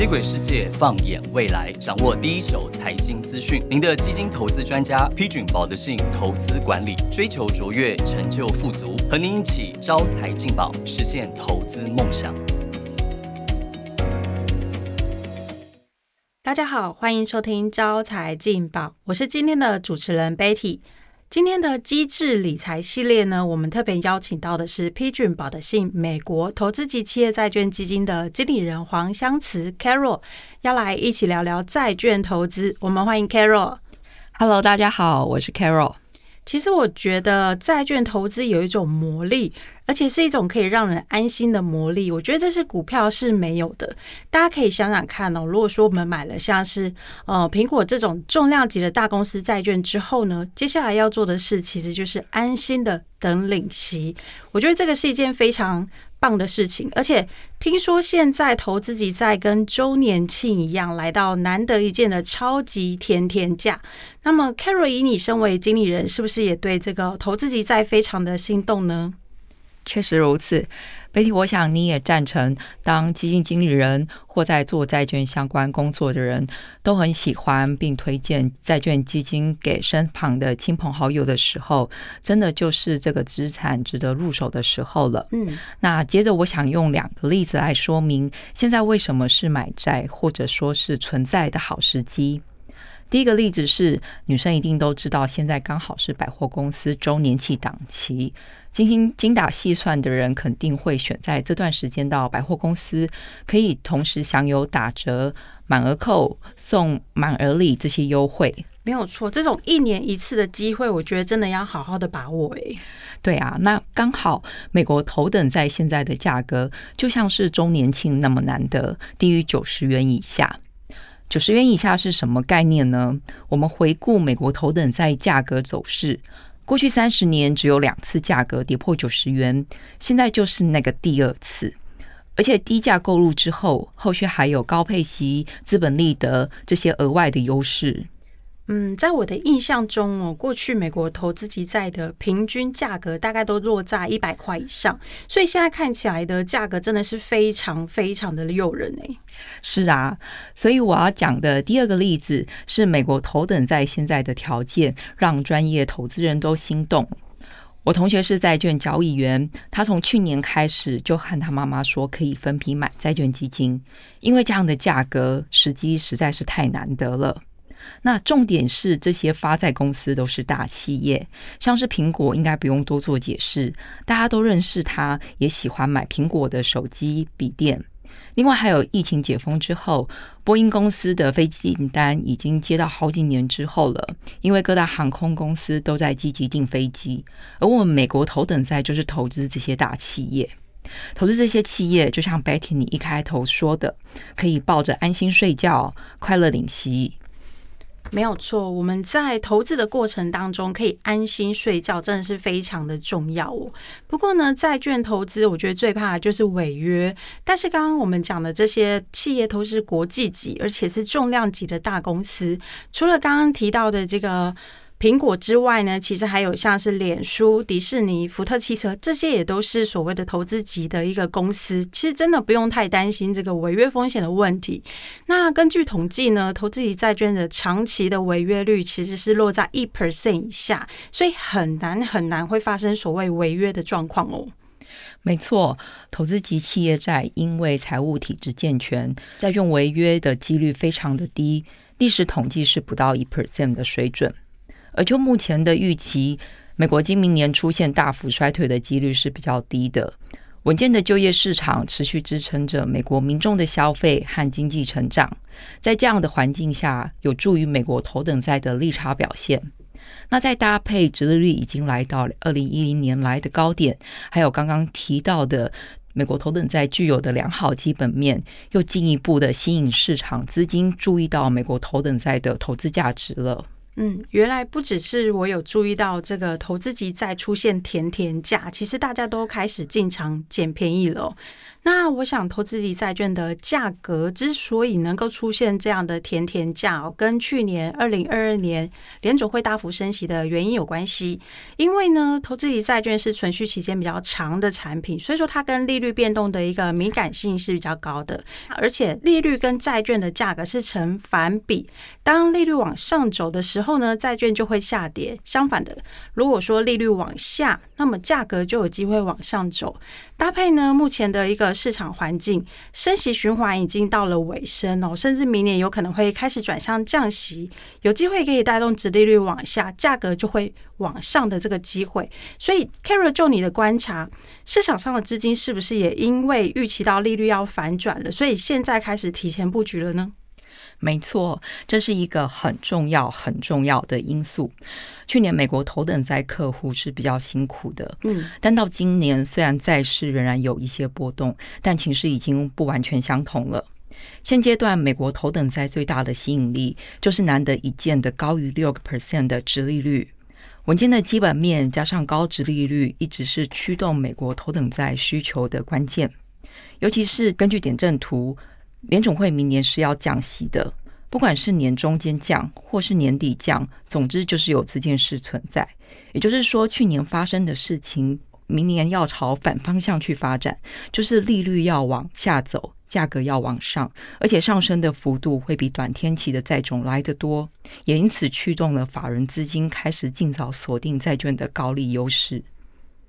接轨世界，放眼未来，掌握第一手财经资讯。您的基金投资专家，批准保德信投资管理，追求卓越，成就富足，和您一起招财进宝，实现投资梦想。大家好，欢迎收听招财进宝，我是今天的主持人 Betty。今天的机智理财系列呢，我们特别邀请到的是批准保德信美国投资级企业债券基金的经理人黄香慈 Carol，要来一起聊聊债券投资。我们欢迎 Carol。Hello，大家好，我是 Carol。其实我觉得债券投资有一种魔力。而且是一种可以让人安心的魔力，我觉得这是股票是没有的。大家可以想想看哦，如果说我们买了像是呃苹果这种重量级的大公司债券之后呢，接下来要做的事其实就是安心的等领息。我觉得这个是一件非常棒的事情。而且听说现在投资级债跟周年庆一样，来到难得一见的超级甜甜价。那么 Carol，以你身为经理人，是不是也对这个投资级债非常的心动呢？确实如此北体我想你也赞成，当基金经理人或在做债券相关工作的人都很喜欢并推荐债券基金给身旁的亲朋好友的时候，真的就是这个资产值得入手的时候了。嗯，那接着我想用两个例子来说明，现在为什么是买债或者说是存在的好时机。第一个例子是，女生一定都知道，现在刚好是百货公司周年庆档期。精心精打细算的人肯定会选在这段时间到百货公司，可以同时享有打折、满额扣、送满额礼这些优惠。没有错，这种一年一次的机会，我觉得真的要好好的把握。诶，对啊，那刚好美国头等在现在的价格就像是周年庆那么难得，低于九十元以下。九十元以下是什么概念呢？我们回顾美国头等在价格走势，过去三十年只有两次价格跌破九十元，现在就是那个第二次，而且低价购入之后，后续还有高配息、资本利得这些额外的优势。嗯，在我的印象中哦，过去美国投资级债的平均价格大概都落在一百块以上，所以现在看起来的价格真的是非常非常的诱人哎。是啊，所以我要讲的第二个例子是美国头等债现在的条件让专业投资人都心动。我同学是债券交易员，他从去年开始就和他妈妈说可以分批买债券基金，因为这样的价格时机实在是太难得了。那重点是，这些发债公司都是大企业，像是苹果，应该不用多做解释，大家都认识它，也喜欢买苹果的手机、笔电。另外，还有疫情解封之后，波音公司的飞机订单已经接到好几年之后了，因为各大航空公司都在积极订飞机，而我们美国头等债就是投资这些大企业，投资这些企业，就像 Betty 你一开头说的，可以抱着安心睡觉，快乐领息。没有错，我们在投资的过程当中可以安心睡觉，真的是非常的重要哦。不过呢，债券投资我觉得最怕的就是违约。但是刚刚我们讲的这些企业都是国际级，而且是重量级的大公司，除了刚刚提到的这个。苹果之外呢，其实还有像是脸书、迪士尼、福特汽车，这些也都是所谓的投资级的一个公司。其实真的不用太担心这个违约风险的问题。那根据统计呢，投资级债券的长期的违约率其实是落在一 percent 以下，所以很难很难会发生所谓违约的状况哦。没错，投资级企业债因为财务体制健全，债券违约的几率非常的低，历史统计是不到一 percent 的水准。而就目前的预期，美国今明年出现大幅衰退的几率是比较低的。稳健的就业市场持续支撑着美国民众的消费和经济成长，在这样的环境下，有助于美国头等债的利差表现。那再搭配殖利率已经来到二零一零年来的高点，还有刚刚提到的美国头等债具有的良好基本面，又进一步的吸引市场资金注意到美国头等债的投资价值了。嗯，原来不只是我有注意到这个投资级债出现甜甜价，其实大家都开始进场捡便宜了。那我想，投资级债券的价格之所以能够出现这样的甜甜价，跟去年二零二二年联总会大幅升息的原因有关系。因为呢，投资级债券是存续期间比较长的产品，所以说它跟利率变动的一个敏感性是比较高的。而且利率跟债券的价格是成反比，当利率往上走的时候呢，债券就会下跌；相反的，如果说利率往下，那么价格就有机会往上走。搭配呢，目前的一个市场环境，升息循环已经到了尾声哦，甚至明年有可能会开始转向降息，有机会可以带动殖利率往下，价格就会往上的这个机会。所以，Carol，就你的观察，市场上的资金是不是也因为预期到利率要反转了，所以现在开始提前布局了呢？没错，这是一个很重要、很重要的因素。去年美国头等债客户是比较辛苦的，嗯，但到今年虽然债市仍然有一些波动，但情势已经不完全相同了。现阶段美国头等债最大的吸引力就是难得一见的高于六个 percent 的殖利率，稳健的基本面加上高殖利率，一直是驱动美国头等债需求的关键。尤其是根据点阵图。联总会明年是要降息的，不管是年中间降或是年底降，总之就是有这件事存在。也就是说，去年发生的事情，明年要朝反方向去发展，就是利率要往下走，价格要往上，而且上升的幅度会比短天期的债种来得多，也因此驱动了法人资金开始尽早锁定债券的高利优势。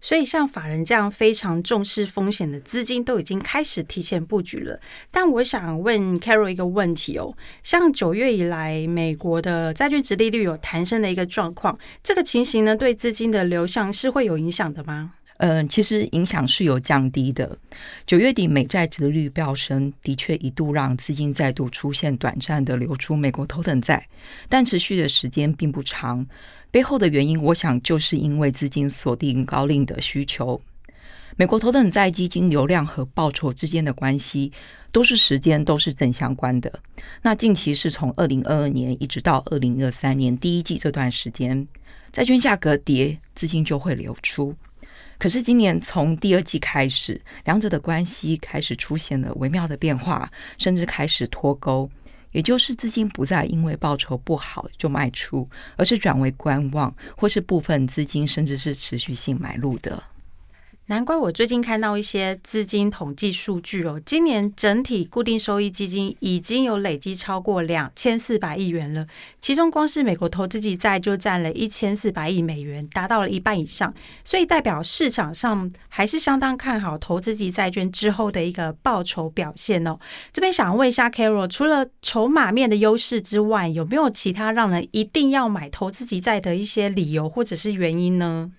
所以，像法人这样非常重视风险的资金，都已经开始提前布局了。但我想问 Carol 一个问题哦，像九月以来，美国的债券值利率有弹升的一个状况，这个情形呢，对资金的流向是会有影响的吗？嗯，其实影响是有降低的。九月底美债值率飙升，的确一度让资金再度出现短暂的流出美国头等债，但持续的时间并不长。背后的原因，我想就是因为资金锁定高利的需求。美国头等债基金流量和报酬之间的关系，都是时间都是正相关的。那近期是从二零二二年一直到二零二三年第一季这段时间，债券价格跌，资金就会流出。可是今年从第二季开始，两者的关系开始出现了微妙的变化，甚至开始脱钩。也就是资金不再因为报酬不好就卖出，而是转为观望，或是部分资金甚至是持续性买入的。难怪我最近看到一些资金统计数据哦，今年整体固定收益基金已经有累积超过两千四百亿元了，其中光是美国投资级债就占了一千四百亿美元，达到了一半以上，所以代表市场上还是相当看好投资级债券之后的一个报酬表现哦。这边想问一下 Carol，除了筹码面的优势之外，有没有其他让人一定要买投资级债的一些理由或者是原因呢？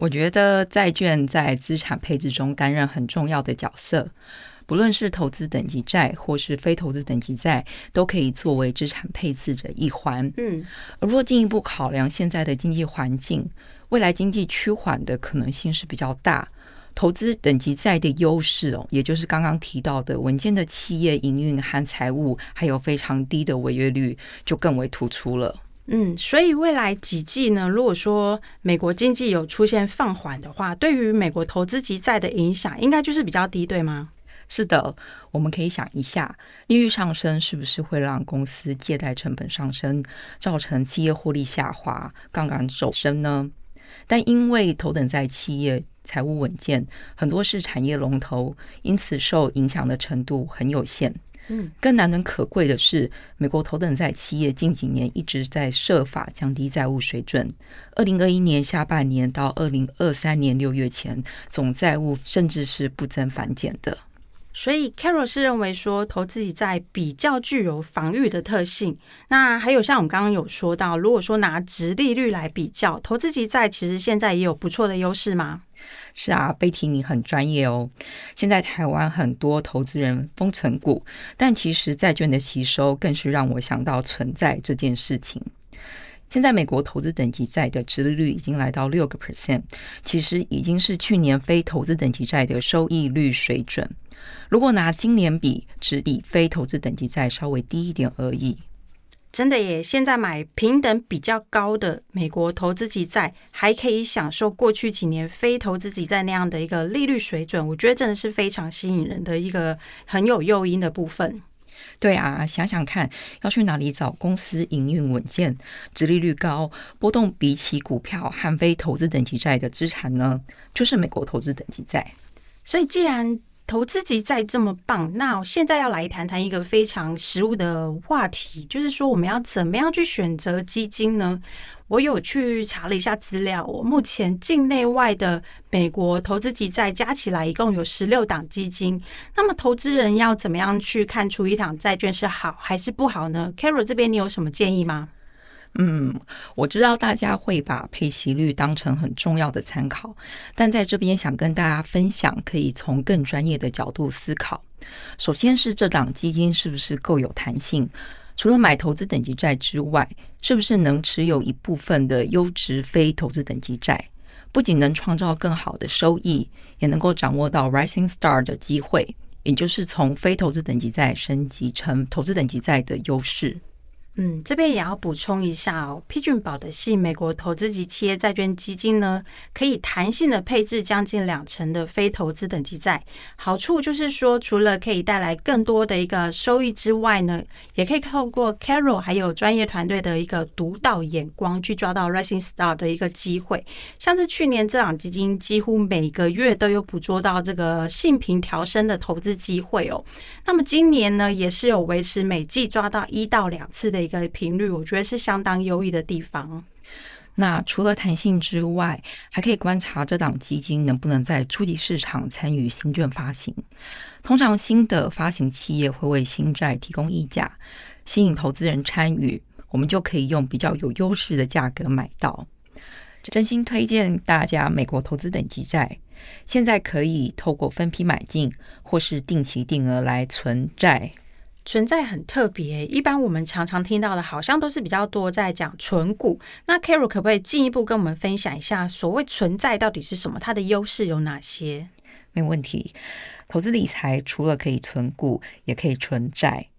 我觉得债券在资产配置中担任很重要的角色，不论是投资等级债或是非投资等级债，都可以作为资产配置的一环。嗯，而若进一步考量现在的经济环境，未来经济趋缓的可能性是比较大，投资等级债的优势哦，也就是刚刚提到的稳健的企业营运和财务，还有非常低的违约率，就更为突出了。嗯，所以未来几季呢？如果说美国经济有出现放缓的话，对于美国投资级债的影响，应该就是比较低，对吗？是的，我们可以想一下，利率上升是不是会让公司借贷成本上升，造成企业获利下滑、杠杆走升呢？但因为头等债企业财务稳健，很多是产业龙头，因此受影响的程度很有限。嗯，更难能可贵的是，美国头等债企业近几年一直在设法降低债务水准。二零二一年下半年到二零二三年六月前，总债务甚至是不增反减的。所以，Carol 是认为说，投资己债比较具有防御的特性。那还有像我们刚刚有说到，如果说拿直利率来比较，投资级债其实现在也有不错的优势吗？是啊，贝提你很专业哦。现在台湾很多投资人封存股，但其实债券的吸收更是让我想到存在这件事情。现在美国投资等级债的殖利率已经来到六个 percent，其实已经是去年非投资等级债的收益率水准。如果拿今年比，只比非投资等级债稍微低一点而已。真的耶！现在买平等比较高的美国投资级债，还可以享受过去几年非投资级债那样的一个利率水准，我觉得真的是非常吸引人的一个很有诱因的部分。对啊，想想看，要去哪里找公司营运稳健、殖利率高、波动比起股票和非投资等级债的资产呢？就是美国投资等级债。所以，既然投资级债这么棒，那现在要来谈谈一个非常实务的话题，就是说我们要怎么样去选择基金呢？我有去查了一下资料，我目前境内外的美国投资级债加起来一共有十六档基金。那么投资人要怎么样去看出一档债券是好还是不好呢？Carol 这边你有什么建议吗？嗯，我知道大家会把配息率当成很重要的参考，但在这边想跟大家分享，可以从更专业的角度思考。首先是这档基金是不是够有弹性？除了买投资等级债之外，是不是能持有一部分的优质非投资等级债？不仅能创造更好的收益，也能够掌握到 rising star 的机会，也就是从非投资等级债升级成投资等级债的优势。嗯，这边也要补充一下哦，批准保的系美国投资级企业债券基金呢，可以弹性的配置将近两成的非投资等级债。好处就是说，除了可以带来更多的一个收益之外呢，也可以透过 Carol 还有专业团队的一个独到眼光，去抓到 Rising Star 的一个机会。像是去年这档基金，几乎每个月都有捕捉到这个性平调升的投资机会哦。那么今年呢，也是有维持每季抓到一到两次的。一个频率，我觉得是相当优异的地方。那除了弹性之外，还可以观察这档基金能不能在初级市场参与新券发行。通常新的发行企业会为新债提供溢价，吸引投资人参与，我们就可以用比较有优势的价格买到。真心推荐大家美国投资等级债，现在可以透过分批买进或是定期定额来存债。存在很特别，一般我们常常听到的，好像都是比较多在讲存股。那 Carol 可不可以进一步跟我们分享一下，所谓存在到底是什么？它的优势有哪些？没问题，投资理财除了可以存股，也可以存债。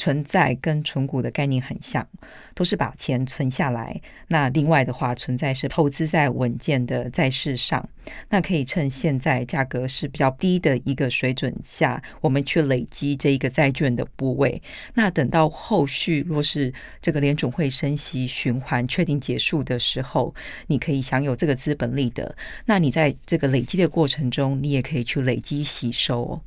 存在跟存股的概念很像，都是把钱存下来。那另外的话，存在是投资在稳健的债市上。那可以趁现在价格是比较低的一个水准下，我们去累积这一个债券的部位。那等到后续若是这个联准会升息循环确定结束的时候，你可以享有这个资本利得。那你在这个累积的过程中，你也可以去累积吸收哦。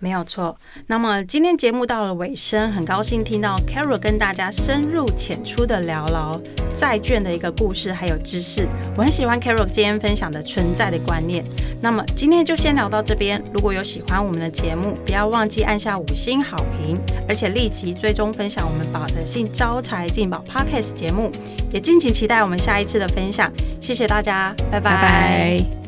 没有错。那么今天节目到了尾声，很高兴听到 Carol 跟大家深入浅出的聊聊债券的一个故事还有知识。我很喜欢 Carol 今天分享的存在的观念。那么今天就先聊到这边。如果有喜欢我们的节目，不要忘记按下五星好评，而且立即追踪分享我们保德信招财进宝 Podcast 节目，也敬请期待我们下一次的分享。谢谢大家，拜拜。